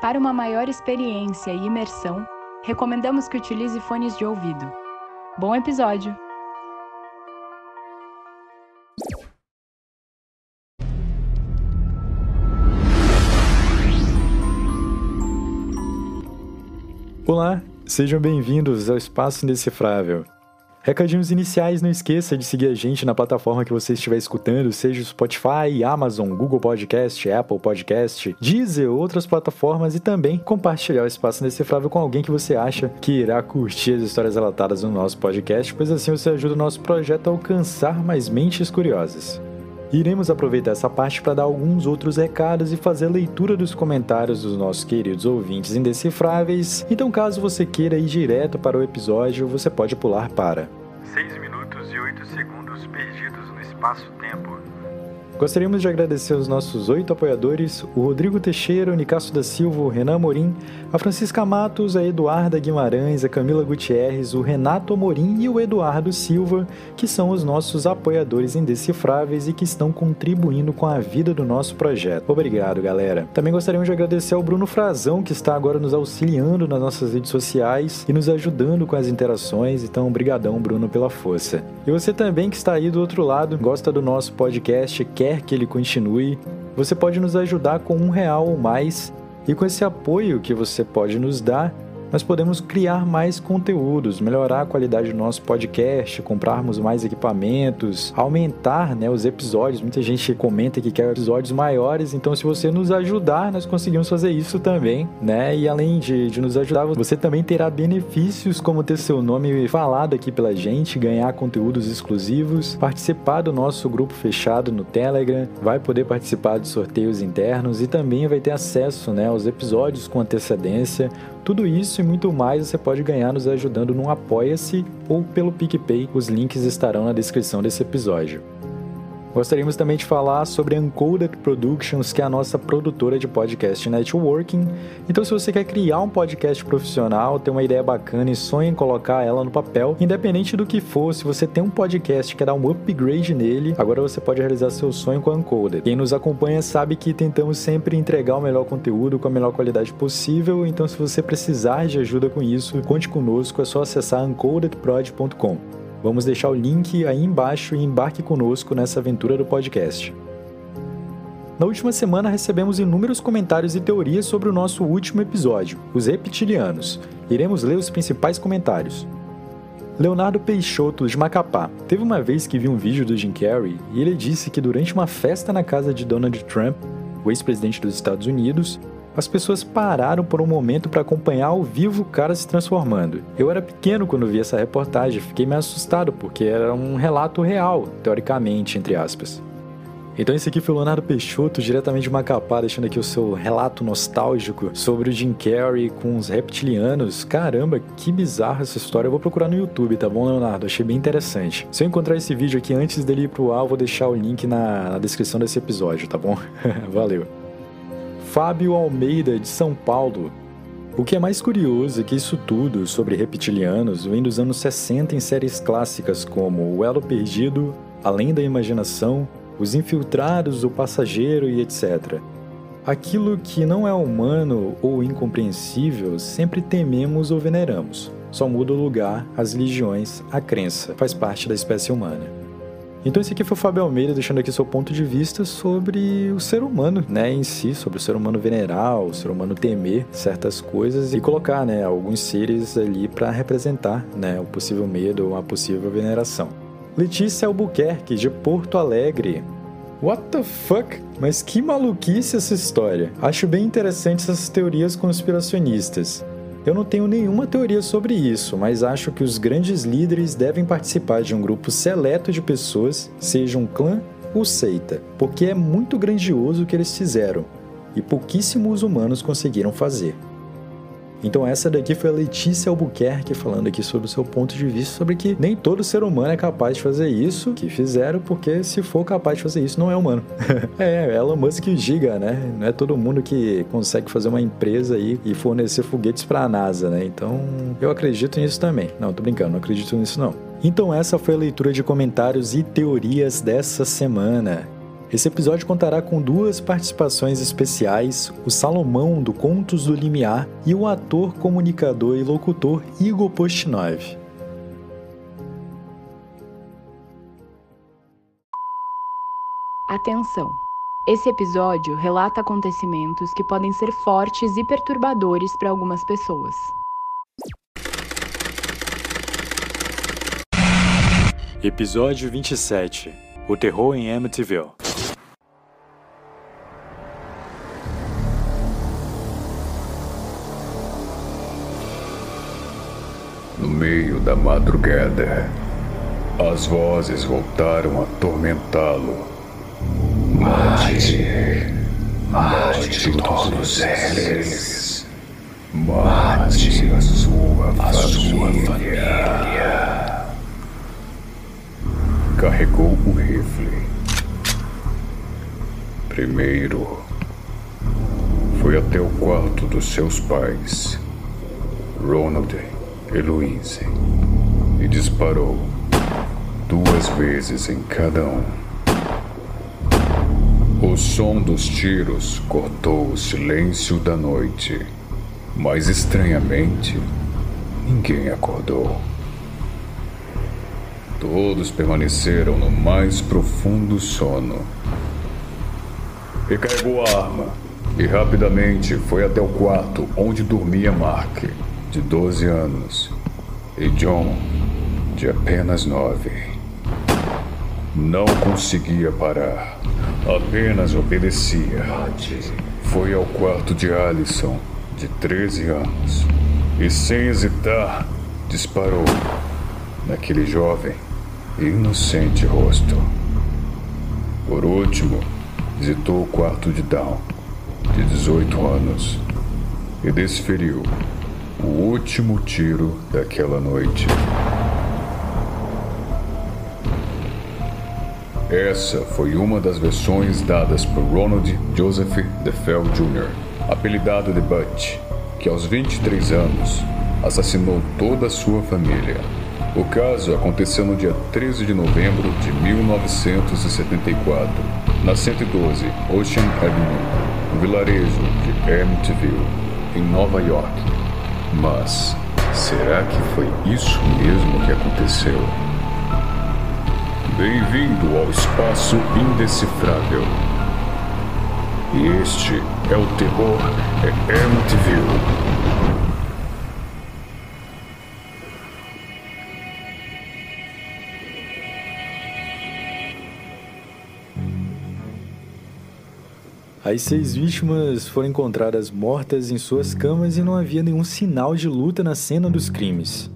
Para uma maior experiência e imersão, recomendamos que utilize fones de ouvido. Bom episódio! Olá, sejam bem-vindos ao Espaço Indecifrável. Recadinhos iniciais, não esqueça de seguir a gente na plataforma que você estiver escutando, seja Spotify, Amazon, Google Podcast, Apple Podcast, Deezer, outras plataformas e também compartilhar o Espaço Indecifrável com alguém que você acha que irá curtir as histórias relatadas no nosso podcast, pois assim você ajuda o nosso projeto a alcançar mais mentes curiosas. Iremos aproveitar essa parte para dar alguns outros recados e fazer a leitura dos comentários dos nossos queridos ouvintes indecifráveis. Então, caso você queira ir direto para o episódio, você pode pular para 6 minutos e 8 segundos perdidos no espaço-tempo. Gostaríamos de agradecer aos nossos oito apoiadores: o Rodrigo Teixeira, o Nicasso da Silva, o Renan Morim, a Francisca Matos, a Eduarda Guimarães, a Camila Gutierrez, o Renato Amorim e o Eduardo Silva, que são os nossos apoiadores indecifráveis e que estão contribuindo com a vida do nosso projeto. Obrigado, galera. Também gostaríamos de agradecer ao Bruno Frazão, que está agora nos auxiliando nas nossas redes sociais e nos ajudando com as interações. Então, obrigadão, Bruno, pela força. E você também que está aí do outro lado, gosta do nosso podcast, quer quer que ele continue, você pode nos ajudar com um real ou mais, e com esse apoio que você pode nos dar, nós podemos criar mais conteúdos, melhorar a qualidade do nosso podcast, comprarmos mais equipamentos, aumentar né, os episódios. Muita gente comenta que quer episódios maiores, então se você nos ajudar, nós conseguimos fazer isso também, né? E além de, de nos ajudar, você também terá benefícios como ter seu nome falado aqui pela gente, ganhar conteúdos exclusivos, participar do nosso grupo fechado no Telegram, vai poder participar de sorteios internos e também vai ter acesso né, aos episódios com antecedência. Tudo isso e muito mais você pode ganhar nos ajudando no Apoia-se ou pelo PicPay. Os links estarão na descrição desse episódio. Gostaríamos também de falar sobre a Uncoded Productions, que é a nossa produtora de podcast networking. Então, se você quer criar um podcast profissional, ter uma ideia bacana e sonha em colocar ela no papel, independente do que for, se você tem um podcast e quer dar um upgrade nele, agora você pode realizar seu sonho com a Uncoded. Quem nos acompanha sabe que tentamos sempre entregar o melhor conteúdo com a melhor qualidade possível, então se você precisar de ajuda com isso, conte conosco, é só acessar uncodedprod.com. Vamos deixar o link aí embaixo e embarque conosco nessa aventura do podcast. Na última semana recebemos inúmeros comentários e teorias sobre o nosso último episódio, os reptilianos. Iremos ler os principais comentários. Leonardo Peixoto, de Macapá, teve uma vez que viu um vídeo do Jim Carrey e ele disse que durante uma festa na casa de Donald Trump, o ex-presidente dos Estados Unidos, as pessoas pararam por um momento para acompanhar ao vivo o cara se transformando. Eu era pequeno quando vi essa reportagem, fiquei meio assustado porque era um relato real, teoricamente, entre aspas. Então esse aqui foi o Leonardo Peixoto, diretamente de Macapá, deixando aqui o seu relato nostálgico sobre o Jim Carrey com os reptilianos. Caramba, que bizarra essa história. Eu vou procurar no YouTube, tá bom, Leonardo? Achei bem interessante. Se eu encontrar esse vídeo aqui antes dele ir pro ar, eu vou deixar o link na, na descrição desse episódio, tá bom? Valeu. Fábio Almeida, de São Paulo. O que é mais curioso é que isso tudo sobre reptilianos vem dos anos 60 em séries clássicas como O Elo Perdido, Além da Imaginação, Os Infiltrados, O Passageiro e etc. Aquilo que não é humano ou incompreensível sempre tememos ou veneramos. Só muda o lugar, as religiões, a crença, faz parte da espécie humana. Então esse aqui foi o Fábio Almeida deixando aqui seu ponto de vista sobre o ser humano, né, em si, sobre o ser humano venerar, o ser humano temer certas coisas e colocar, né, alguns seres ali para representar, né, o possível medo ou a possível veneração. Letícia Albuquerque de Porto Alegre. What the fuck? Mas que maluquice essa história. Acho bem interessante essas teorias conspiracionistas. Eu não tenho nenhuma teoria sobre isso, mas acho que os grandes líderes devem participar de um grupo seleto de pessoas, seja um clã ou seita, porque é muito grandioso o que eles fizeram e pouquíssimos humanos conseguiram fazer. Então essa daqui foi a Letícia Albuquerque falando aqui sobre o seu ponto de vista sobre que nem todo ser humano é capaz de fazer isso que fizeram, porque se for capaz de fazer isso, não é humano. é, Elon Musk diga, né? Não é todo mundo que consegue fazer uma empresa aí e fornecer foguetes para a NASA, né? Então eu acredito nisso também. Não, tô brincando, não acredito nisso não. Então essa foi a leitura de comentários e teorias dessa semana. Esse episódio contará com duas participações especiais: o Salomão do Contos do Limiar e o ator, comunicador e locutor Igor Postinov. Atenção! Esse episódio relata acontecimentos que podem ser fortes e perturbadores para algumas pessoas. Episódio 27 O terror em Amityville. Meio da madrugada, as vozes voltaram a atormentá-lo. Mate, mate todos eles. Mate a sua família. Carregou o rifle. Primeiro, foi até o quarto dos seus pais, Ronald e Louise, e disparou duas vezes em cada um. O som dos tiros cortou o silêncio da noite, mas estranhamente, ninguém acordou. Todos permaneceram no mais profundo sono. Recarregou a arma e rapidamente foi até o quarto onde dormia Mark, de 12 anos, e John, de apenas 9. Não conseguia parar, apenas obedecia. Foi ao quarto de Alison, de 13 anos, e sem hesitar, disparou naquele jovem e inocente rosto. Por último, visitou o quarto de Down, de 18 anos, e desferiu o último tiro daquela noite. Essa foi uma das versões dadas por Ronald Joseph DeFell Jr., apelidado de Butch, que aos 23 anos assassinou toda a sua família. O caso aconteceu no dia 13 de novembro de 1974, na 112 Ocean Avenue, no vilarejo de Amityville, em Nova York. Mas será que foi isso mesmo que aconteceu? Bem-vindo ao espaço indecifrável. E este é o terror é Amityville. As seis vítimas foram encontradas mortas em suas camas e não havia nenhum sinal de luta na cena dos crimes.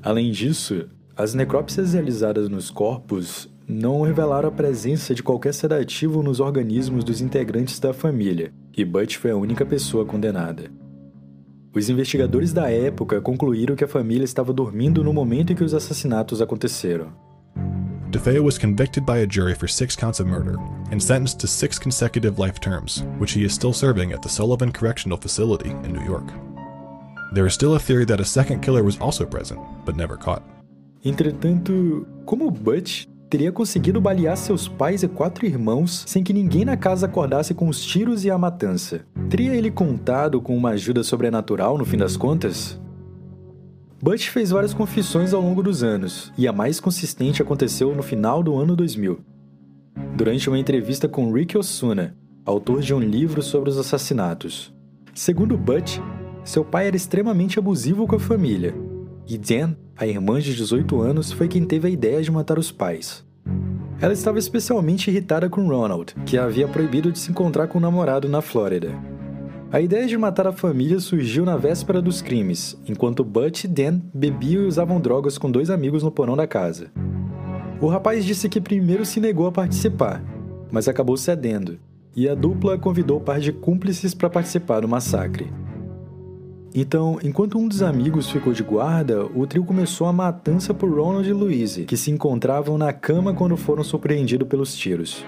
Além disso, as necrópsias realizadas nos corpos não revelaram a presença de qualquer sedativo nos organismos dos integrantes da família, e Butch foi a única pessoa condenada. Os investigadores da época concluíram que a família estava dormindo no momento em que os assassinatos aconteceram. DeFeo was convicted by a jury for six counts of murder and sentenced to six consecutive life terms, which he is still serving at the Sullivan Correctional Facility in New York. There is still a theory that a second killer was also present, but never caught. Entretanto, como Butch teria conseguido balear seus pais e quatro irmãos sem que ninguém na casa acordasse com os tiros e a matança? Teria ele contado com uma ajuda sobrenatural no fim das contas? Butch fez várias confissões ao longo dos anos, e a mais consistente aconteceu no final do ano 2000. Durante uma entrevista com Rick Osuna, autor de um livro sobre os assassinatos. Segundo Butch, seu pai era extremamente abusivo com a família, e Dan, a irmã de 18 anos, foi quem teve a ideia de matar os pais. Ela estava especialmente irritada com Ronald, que a havia proibido de se encontrar com o namorado na Flórida. A ideia de matar a família surgiu na véspera dos crimes, enquanto Butch e Dan bebiam e usavam drogas com dois amigos no porão da casa. O rapaz disse que primeiro se negou a participar, mas acabou cedendo, e a dupla convidou o par de cúmplices para participar do massacre. Então, enquanto um dos amigos ficou de guarda, o trio começou a matança por Ronald e Louise, que se encontravam na cama quando foram surpreendidos pelos tiros.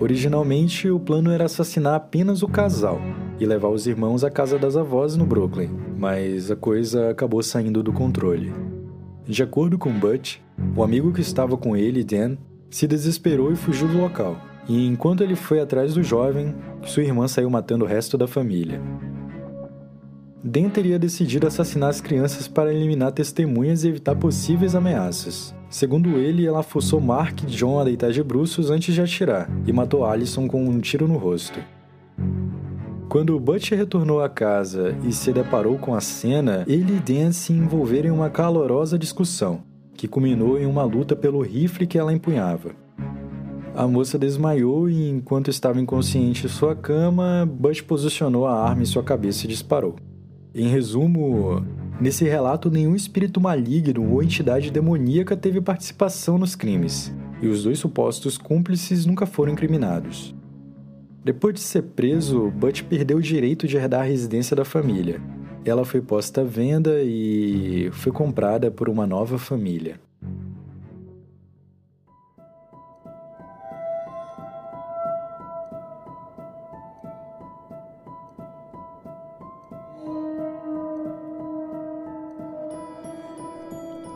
Originalmente, o plano era assassinar apenas o casal e levar os irmãos à casa das avós no Brooklyn, mas a coisa acabou saindo do controle. De acordo com Butch, o amigo que estava com ele, Dan, se desesperou e fugiu do local, e enquanto ele foi atrás do jovem, sua irmã saiu matando o resto da família. Dan teria decidido assassinar as crianças para eliminar testemunhas e evitar possíveis ameaças. Segundo ele, ela forçou Mark e John a deitar de bruços antes de atirar e matou Allison com um tiro no rosto. Quando Butch retornou à casa e se deparou com a cena, ele e Dan se envolveram em uma calorosa discussão, que culminou em uma luta pelo rifle que ela empunhava. A moça desmaiou e, enquanto estava inconsciente em sua cama, Butch posicionou a arma em sua cabeça e disparou. Em resumo, nesse relato, nenhum espírito maligno ou entidade demoníaca teve participação nos crimes, e os dois supostos cúmplices nunca foram incriminados. Depois de ser preso, Butch perdeu o direito de herdar a residência da família. Ela foi posta à venda e foi comprada por uma nova família.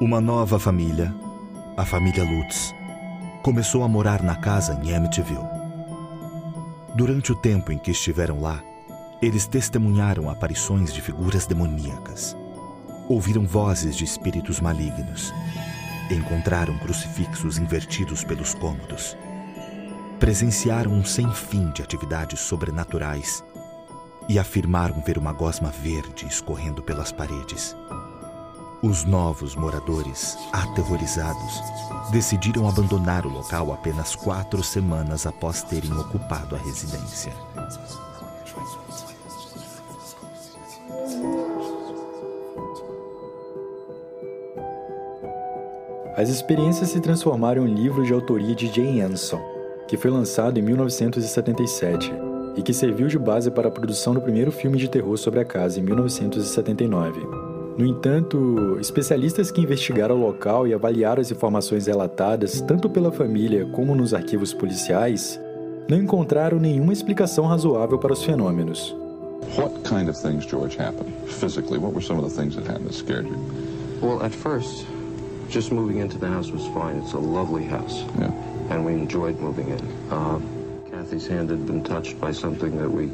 Uma nova família, a família Lutz, começou a morar na casa em Amityville. Durante o tempo em que estiveram lá, eles testemunharam aparições de figuras demoníacas. Ouviram vozes de espíritos malignos. Encontraram crucifixos invertidos pelos cômodos. Presenciaram um sem fim de atividades sobrenaturais e afirmaram ver uma gosma verde escorrendo pelas paredes. Os novos moradores, aterrorizados, decidiram abandonar o local apenas quatro semanas após terem ocupado a residência. As experiências se transformaram em livro de autoria de Jane Anson, que foi lançado em 1977 e que serviu de base para a produção do primeiro filme de terror sobre a casa em 1979. No entanto, especialistas que investigaram o local e avaliaram as informações relatadas tanto pela família como nos arquivos policiais não encontraram nenhuma explicação razoável para os fenômenos. What kind of things, George, happened physically? What were some of the things that happened that scared you? Well, at first, just moving into the house was fine. It's a lovely house. Yeah. And we enjoyed moving in. Uh, Kathy's hand had been touched by something that we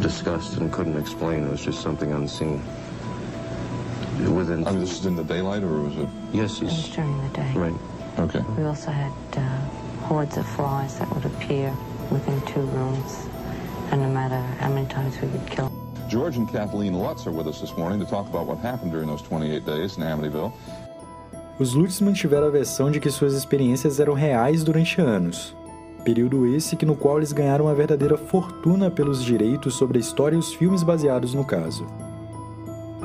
discussed and couldn't explain. It was just something unseen. Within. I mean, this is in the daylight, or was it? Yes, It was during the day. Right. Okay. We also had uh, hordes of flies that would appear within two rooms, and no matter how many times we would kill. George and Kathleen Lutz are with us this morning to talk about what happened during those 28 days in Amityville. Os Lutz mantiveram a versão de que suas experiências eram reais durante anos. Período esse que no qual eles ganharam uma verdadeira fortuna pelos direitos sobre a história e os filmes baseados no caso.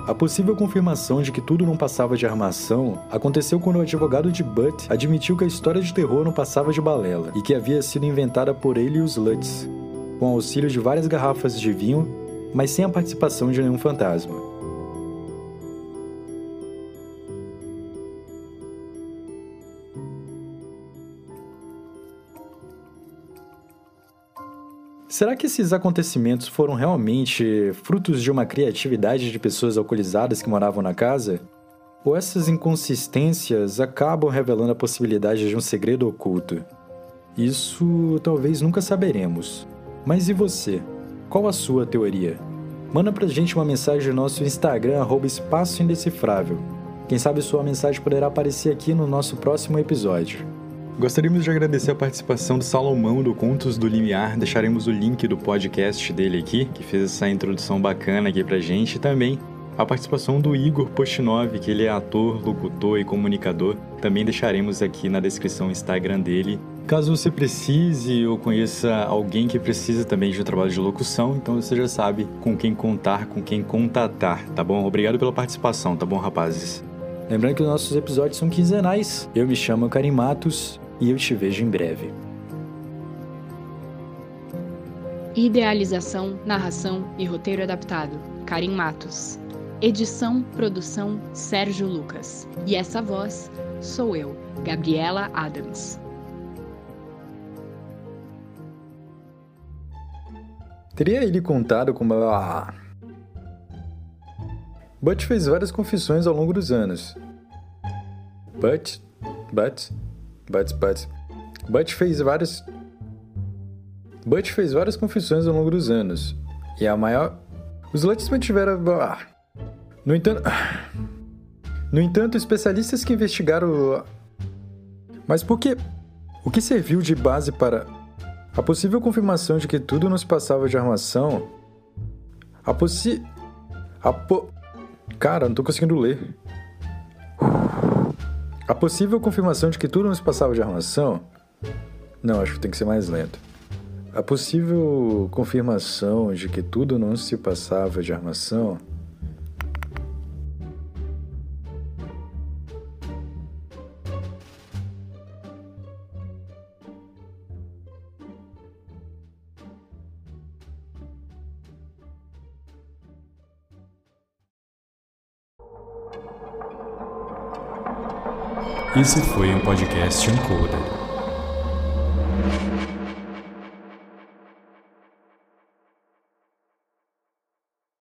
A possível confirmação de que tudo não passava de armação aconteceu quando o advogado de Butt admitiu que a história de terror não passava de balela e que havia sido inventada por ele e os Lutz, com auxílio de várias garrafas de vinho, mas sem a participação de nenhum fantasma. Será que esses acontecimentos foram realmente frutos de uma criatividade de pessoas alcoolizadas que moravam na casa? Ou essas inconsistências acabam revelando a possibilidade de um segredo oculto? Isso talvez nunca saberemos. Mas e você? Qual a sua teoria? Manda pra gente uma mensagem no nosso Instagram, arroba Espaço Indecifrável. Quem sabe sua mensagem poderá aparecer aqui no nosso próximo episódio. Gostaríamos de agradecer a participação do Salomão do Contos do Limiar. Deixaremos o link do podcast dele aqui, que fez essa introdução bacana aqui pra gente. E também a participação do Igor Postinov, que ele é ator, locutor e comunicador. Também deixaremos aqui na descrição o Instagram dele. Caso você precise ou conheça alguém que precisa também de um trabalho de locução, então você já sabe com quem contar, com quem contatar, tá bom? Obrigado pela participação, tá bom, rapazes? Lembrando que os nossos episódios são quinzenais. Eu me chamo Karim Matos e eu te vejo em breve. Idealização, narração e roteiro adaptado: Karim Matos. Edição, produção: Sérgio Lucas. E essa voz sou eu, Gabriela Adams. Teria ele contado como a. Butch fez várias confissões ao longo dos anos. Butch. Butch. Butch, Butch. Butch fez várias. Butch fez várias confissões ao longo dos anos, e a maior. Os Lutz mantiveram. Ah. No entanto. No entanto, especialistas que investigaram. Mas por que. O que serviu de base para a possível confirmação de que tudo não se passava de armação? A possi. A po... Cara, não tô conseguindo ler. A possível confirmação de que tudo não se passava de armação? Não, acho que tem que ser mais lento. A possível confirmação de que tudo não se passava de armação Esse foi um podcast Uncoder.